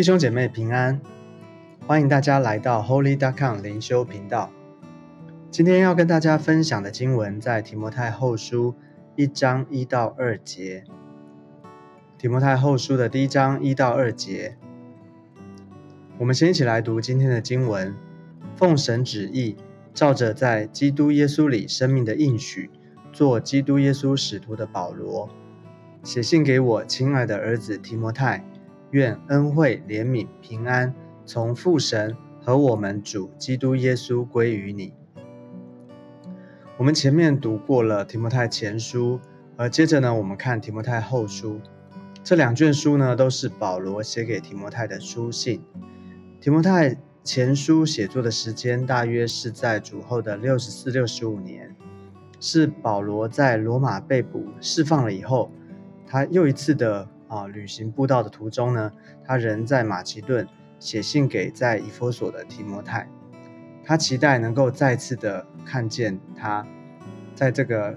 弟兄姐妹平安，欢迎大家来到 Holy dot c o m 灵修频道。今天要跟大家分享的经文在提摩太后书一章一到二节。提摩太后书的第一章一到二节，我们先一起来读今天的经文。奉神旨意，照着在基督耶稣里生命的应许，做基督耶稣使徒的保罗，写信给我亲爱的儿子提摩太。愿恩惠、怜悯、平安从父神和我们主基督耶稣归于你。我们前面读过了提摩太前书，而接着呢，我们看提摩太后书。这两卷书呢，都是保罗写给提摩太的书信。提摩太前书写作的时间大约是在主后的六十四、六十五年，是保罗在罗马被捕、释放了以后，他又一次的。啊，旅行步道的途中呢，他仍在马其顿写信给在以弗所的提摩太，他期待能够再次的看见他，在这个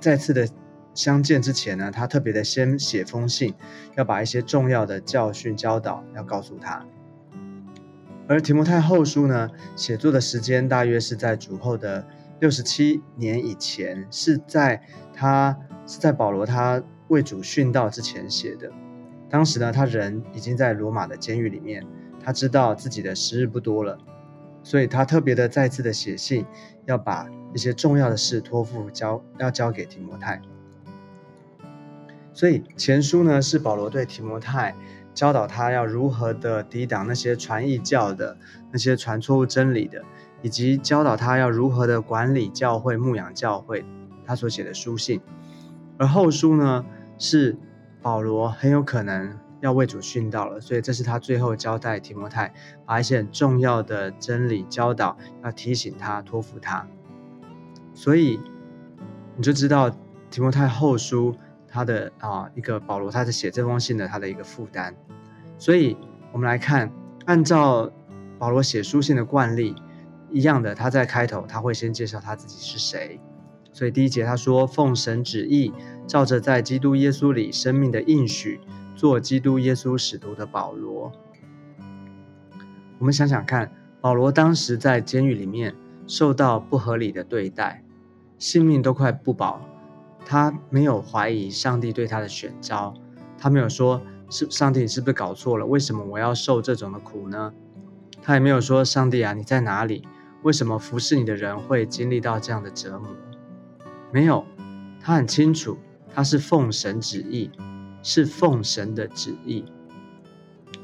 再次的相见之前呢，他特别的先写封信，要把一些重要的教训教导要告诉他。而提摩太后书呢，写作的时间大约是在主后的六十七年以前，是在他是在保罗他。为主殉道之前写的，当时呢，他人已经在罗马的监狱里面，他知道自己的时日不多了，所以他特别的再次的写信，要把一些重要的事托付交要交给提摩太。所以前书呢是保罗对提摩太教导他要如何的抵挡那些传异教的那些传错误真理的，以及教导他要如何的管理教会牧养教会，他所写的书信，而后书呢。是保罗很有可能要为主殉道了，所以这是他最后交代提摩太，把一些很重要的真理教导，要提醒他，托付他。所以你就知道提摩太后书他的啊一个保罗他在写这封信的他的一个负担。所以我们来看，按照保罗写书信的惯例一样的，他在开头他会先介绍他自己是谁。所以第一节他说：“奉神旨意，照着在基督耶稣里生命的应许，做基督耶稣使徒的保罗。”我们想想看，保罗当时在监狱里面受到不合理的对待，性命都快不保，他没有怀疑上帝对他的选召，他没有说是上帝你是不是搞错了？为什么我要受这种的苦呢？他也没有说上帝啊你在哪里？为什么服侍你的人会经历到这样的折磨？没有，他很清楚，他是奉神旨意，是奉神的旨意。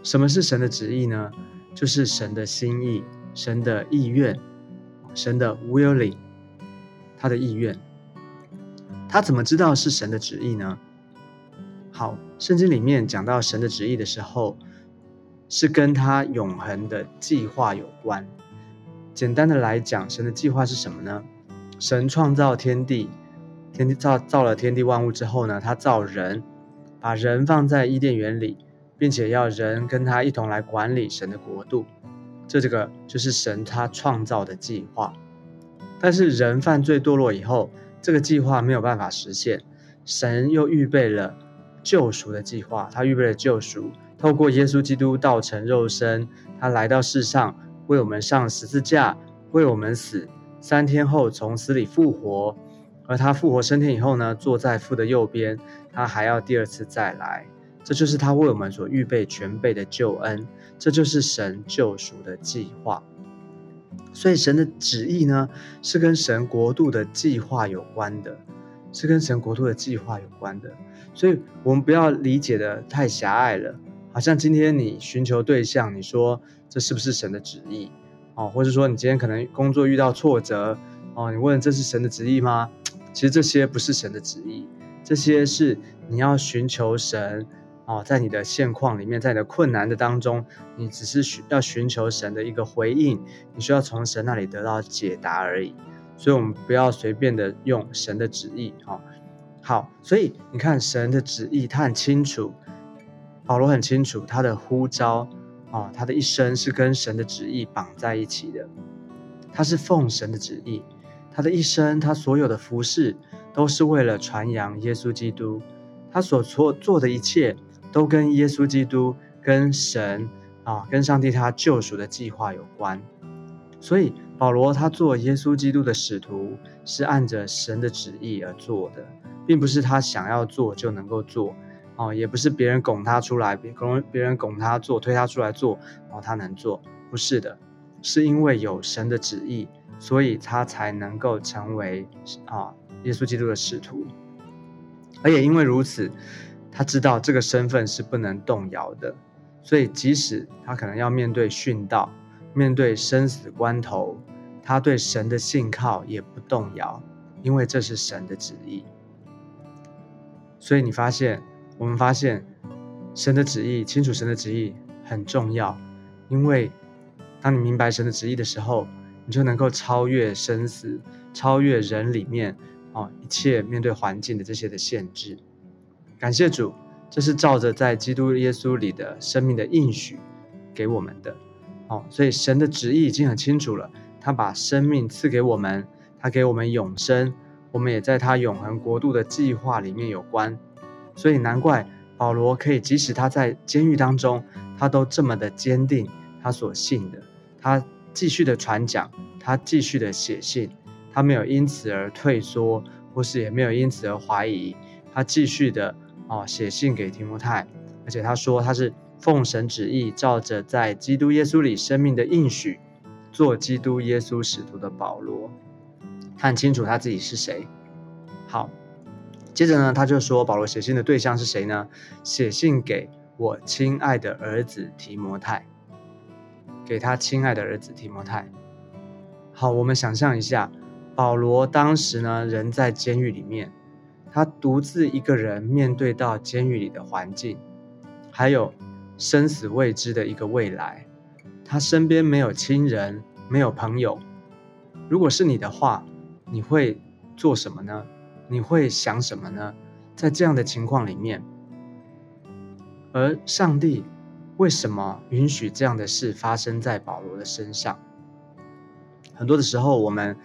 什么是神的旨意呢？就是神的心意，神的意愿，神的 willing，他的意愿。他怎么知道是神的旨意呢？好，圣经里面讲到神的旨意的时候，是跟他永恒的计划有关。简单的来讲，神的计划是什么呢？神创造天地，天地造造了天地万物之后呢，他造人，把人放在伊甸园里，并且要人跟他一同来管理神的国度。这这个就是神他创造的计划。但是人犯罪堕落以后，这个计划没有办法实现。神又预备了救赎的计划，他预备了救赎，透过耶稣基督道成肉身，他来到世上为我们上十字架，为我们死。三天后从死里复活，而他复活升天以后呢，坐在父的右边，他还要第二次再来。这就是他为我们所预备全备的救恩，这就是神救赎的计划。所以神的旨意呢，是跟神国度的计划有关的，是跟神国度的计划有关的。所以我们不要理解的太狭隘了，好像今天你寻求对象，你说这是不是神的旨意？哦，或者说你今天可能工作遇到挫折，哦，你问这是神的旨意吗？其实这些不是神的旨意，这些是你要寻求神，哦，在你的现况里面，在你的困难的当中，你只是需要寻求神的一个回应，你需要从神那里得到解答而已。所以，我们不要随便的用神的旨意，哦，好，所以你看神的旨意，他很清楚，保罗很清楚他的呼召。哦，他的一生是跟神的旨意绑在一起的，他是奉神的旨意，他的一生，他所有的服饰都是为了传扬耶稣基督，他所做做的一切都跟耶稣基督、跟神啊，跟上帝他救赎的计划有关。所以保罗他做耶稣基督的使徒，是按着神的旨意而做的，并不是他想要做就能够做，哦，也不是别人拱他出来，别拱别人拱他做，推他出来做，然后他能做，不是的，是因为有神的旨意，所以他才能够成为啊耶稣基督的使徒，而也因为如此，他知道这个身份是不能动摇的，所以即使他可能要面对殉道。面对生死关头，他对神的信靠也不动摇，因为这是神的旨意。所以你发现，我们发现神的旨意，清楚神的旨意很重要，因为当你明白神的旨意的时候，你就能够超越生死，超越人里面哦一切面对环境的这些的限制。感谢主，这是照着在基督耶稣里的生命的应许给我们的。哦，所以神的旨意已经很清楚了，他把生命赐给我们，他给我们永生，我们也在他永恒国度的计划里面有关，所以难怪保罗可以，即使他在监狱当中，他都这么的坚定他所信的，他继续的传讲，他继续的写信，他没有因此而退缩，或是也没有因此而怀疑，他继续的哦写信给提摩太，而且他说他是。奉神旨意，照着在基督耶稣里生命的应许，做基督耶稣使徒的保罗，看清楚他自己是谁。好，接着呢，他就说保罗写信的对象是谁呢？写信给我亲爱的儿子提摩太，给他亲爱的儿子提摩太。好，我们想象一下，保罗当时呢，人在监狱里面，他独自一个人面对到监狱里的环境，还有。生死未知的一个未来，他身边没有亲人，没有朋友。如果是你的话，你会做什么呢？你会想什么呢？在这样的情况里面，而上帝为什么允许这样的事发生在保罗的身上？很多的时候，我们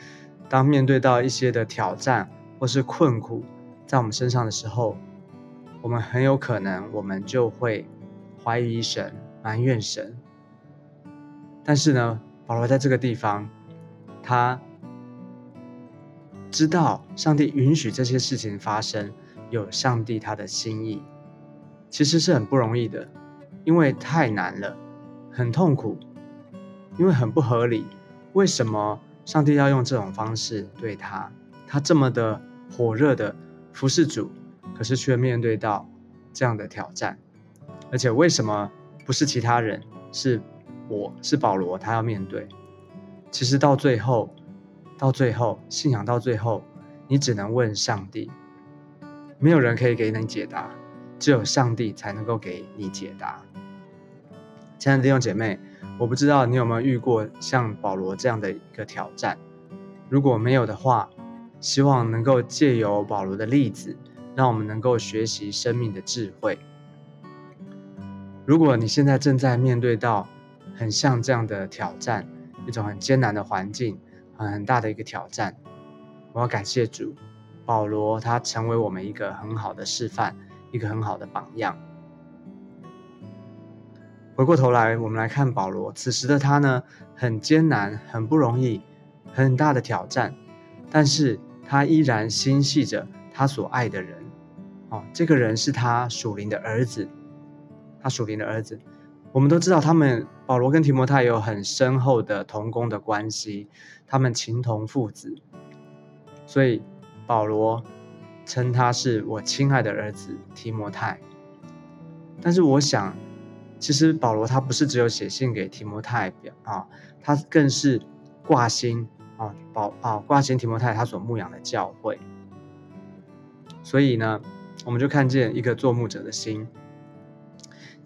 当面对到一些的挑战或是困苦在我们身上的时候，我们很有可能，我们就会。怀疑神，埋怨神。但是呢，保罗在这个地方，他知道上帝允许这些事情发生，有上帝他的心意，其实是很不容易的，因为太难了，很痛苦，因为很不合理。为什么上帝要用这种方式对他？他这么的火热的服侍主，可是却面对到这样的挑战。而且为什么不是其他人，是我是保罗，他要面对。其实到最后，到最后信仰到最后，你只能问上帝，没有人可以给你解答，只有上帝才能够给你解答。亲爱的弟兄姐妹，我不知道你有没有遇过像保罗这样的一个挑战，如果没有的话，希望能够借由保罗的例子，让我们能够学习生命的智慧。如果你现在正在面对到很像这样的挑战，一种很艰难的环境，很大的一个挑战，我要感谢主，保罗他成为我们一个很好的示范，一个很好的榜样。回过头来，我们来看保罗，此时的他呢，很艰难，很不容易，很大的挑战，但是他依然心系着他所爱的人，哦，这个人是他属灵的儿子。他属灵的儿子，我们都知道，他们保罗跟提摩太有很深厚的同工的关系，他们情同父子，所以保罗称他是我亲爱的儿子提摩太。但是我想，其实保罗他不是只有写信给提摩太表啊，他更是挂心啊保啊挂心提摩太他所牧养的教会。所以呢，我们就看见一个做牧者的心。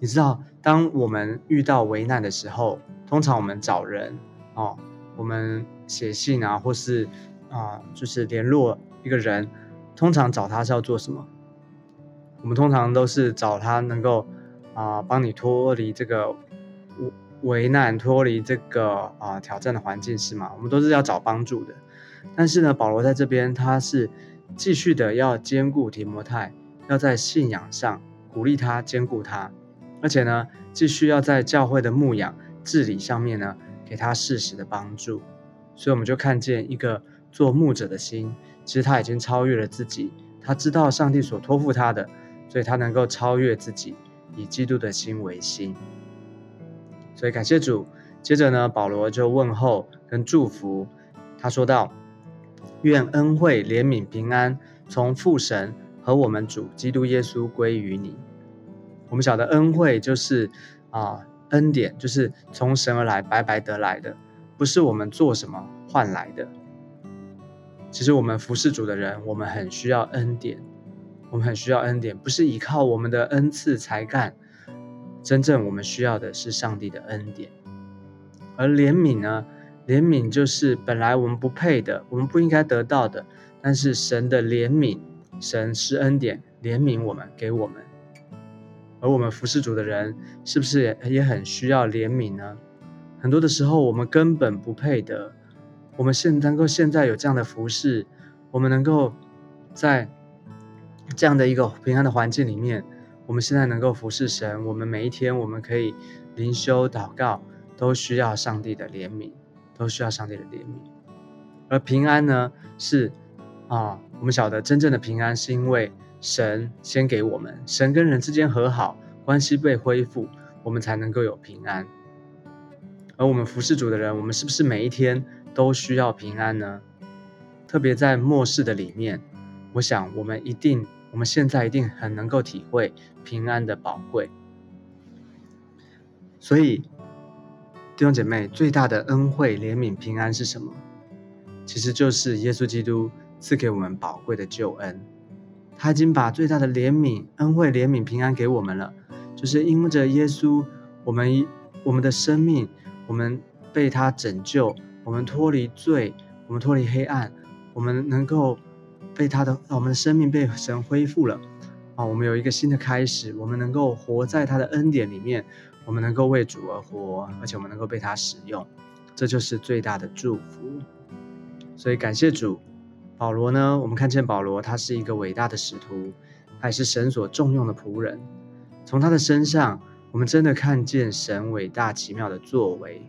你知道，当我们遇到危难的时候，通常我们找人哦，我们写信啊，或是啊，就是联络一个人，通常找他是要做什么？我们通常都是找他能够啊，帮你脱离这个危危难，脱离这个啊挑战的环境，是吗？我们都是要找帮助的。但是呢，保罗在这边，他是继续的要兼顾提摩太，要在信仰上鼓励他，兼顾他。而且呢，继续要在教会的牧养治理上面呢，给他适时的帮助。所以我们就看见一个做牧者的心，其实他已经超越了自己，他知道上帝所托付他的，所以他能够超越自己，以基督的心为心。所以感谢主。接着呢，保罗就问候跟祝福，他说道：“愿恩惠、怜悯、平安从父神和我们主基督耶稣归于你。”我们晓得恩惠就是啊恩典，就是从神而来、白白得来的，不是我们做什么换来的。其实我们服侍主的人，我们很需要恩典，我们很需要恩典，不是依靠我们的恩赐才干，真正我们需要的是上帝的恩典。而怜悯呢？怜悯就是本来我们不配的，我们不应该得到的，但是神的怜悯，神施恩典怜悯我们，给我们。而我们服侍主的人，是不是也很需要怜悯呢？很多的时候，我们根本不配得。我们现能够现在有这样的服侍，我们能够在这样的一个平安的环境里面，我们现在能够服侍神，我们每一天我们可以灵修祷告。都需要上帝的怜悯，都需要上帝的怜悯。而平安呢，是啊，我们晓得真正的平安是因为神先给我们，神跟人之间和好，关系被恢复，我们才能够有平安。而我们服侍主的人，我们是不是每一天都需要平安呢？特别在末世的里面，我想我们一定，我们现在一定很能够体会平安的宝贵。所以。弟兄姐妹，最大的恩惠、怜悯、平安是什么？其实就是耶稣基督赐给我们宝贵的救恩。他已经把最大的怜悯、恩惠、怜悯、平安给我们了。就是因为着耶稣，我们我们的生命，我们被他拯救，我们脱离罪，我们脱离黑暗，我们能够被他的我们的生命被神恢复了啊！我们有一个新的开始，我们能够活在他的恩典里面。我们能够为主而活，而且我们能够被他使用，这就是最大的祝福。所以感谢主。保罗呢？我们看见保罗，他是一个伟大的使徒，他也是神所重用的仆人。从他的身上，我们真的看见神伟大奇妙的作为。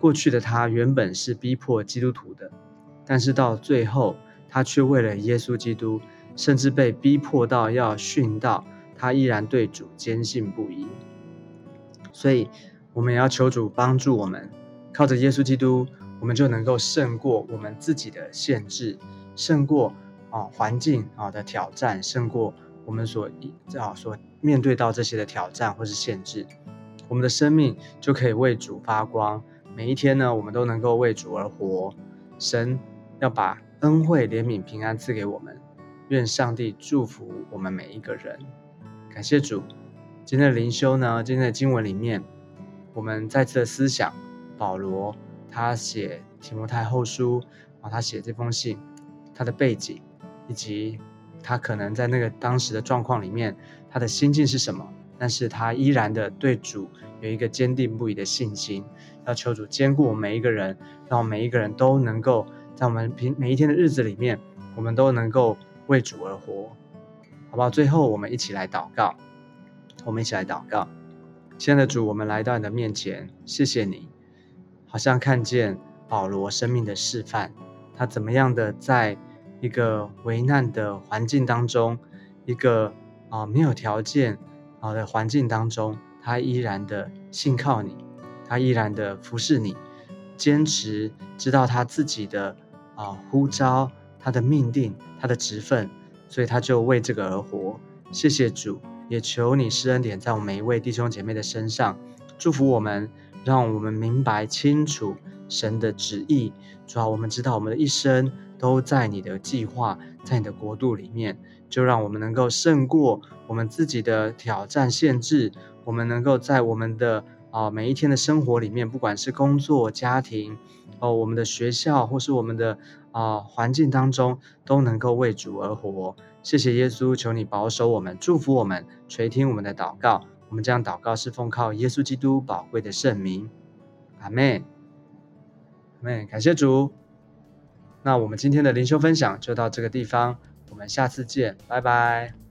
过去的他原本是逼迫基督徒的，但是到最后，他却为了耶稣基督，甚至被逼迫到要殉道，他依然对主坚信不疑。所以，我们也要求主帮助我们，靠着耶稣基督，我们就能够胜过我们自己的限制，胜过啊环境啊的挑战，胜过我们所啊所面对到这些的挑战或是限制，我们的生命就可以为主发光。每一天呢，我们都能够为主而活。神要把恩惠、怜悯、平安赐给我们，愿上帝祝福我们每一个人。感谢主。今天的灵修呢，今天的经文里面，我们再次的思想保罗他写提摩太后书啊，他写这封信，他的背景，以及他可能在那个当时的状况里面，他的心境是什么？但是他依然的对主有一个坚定不移的信心，要求主兼顾我们每一个人，让我们每一个人都能够在我们平每一天的日子里面，我们都能够为主而活，好不好？最后我们一起来祷告。我们一起来祷告，亲爱的主，我们来到你的面前，谢谢你，好像看见保罗生命的示范，他怎么样的在一个危难的环境当中，一个啊没有条件啊的环境当中，他依然的信靠你，他依然的服侍你，坚持知道他自己的啊呼召，他的命定，他的职分，所以他就为这个而活。谢谢主。也求你施恩典在我们每一位弟兄姐妹的身上，祝福我们，让我们明白清楚神的旨意。主要我们知道我们的一生都在你的计划，在你的国度里面，就让我们能够胜过我们自己的挑战限制。我们能够在我们的啊每一天的生活里面，不管是工作、家庭，哦，我们的学校或是我们的啊环境当中，都能够为主而活。谢谢耶稣，求你保守我们，祝福我们，垂听我们的祷告。我们这样祷告是奉靠耶稣基督宝贵的圣名，阿门。阿门。感谢主。那我们今天的灵修分享就到这个地方，我们下次见，拜拜。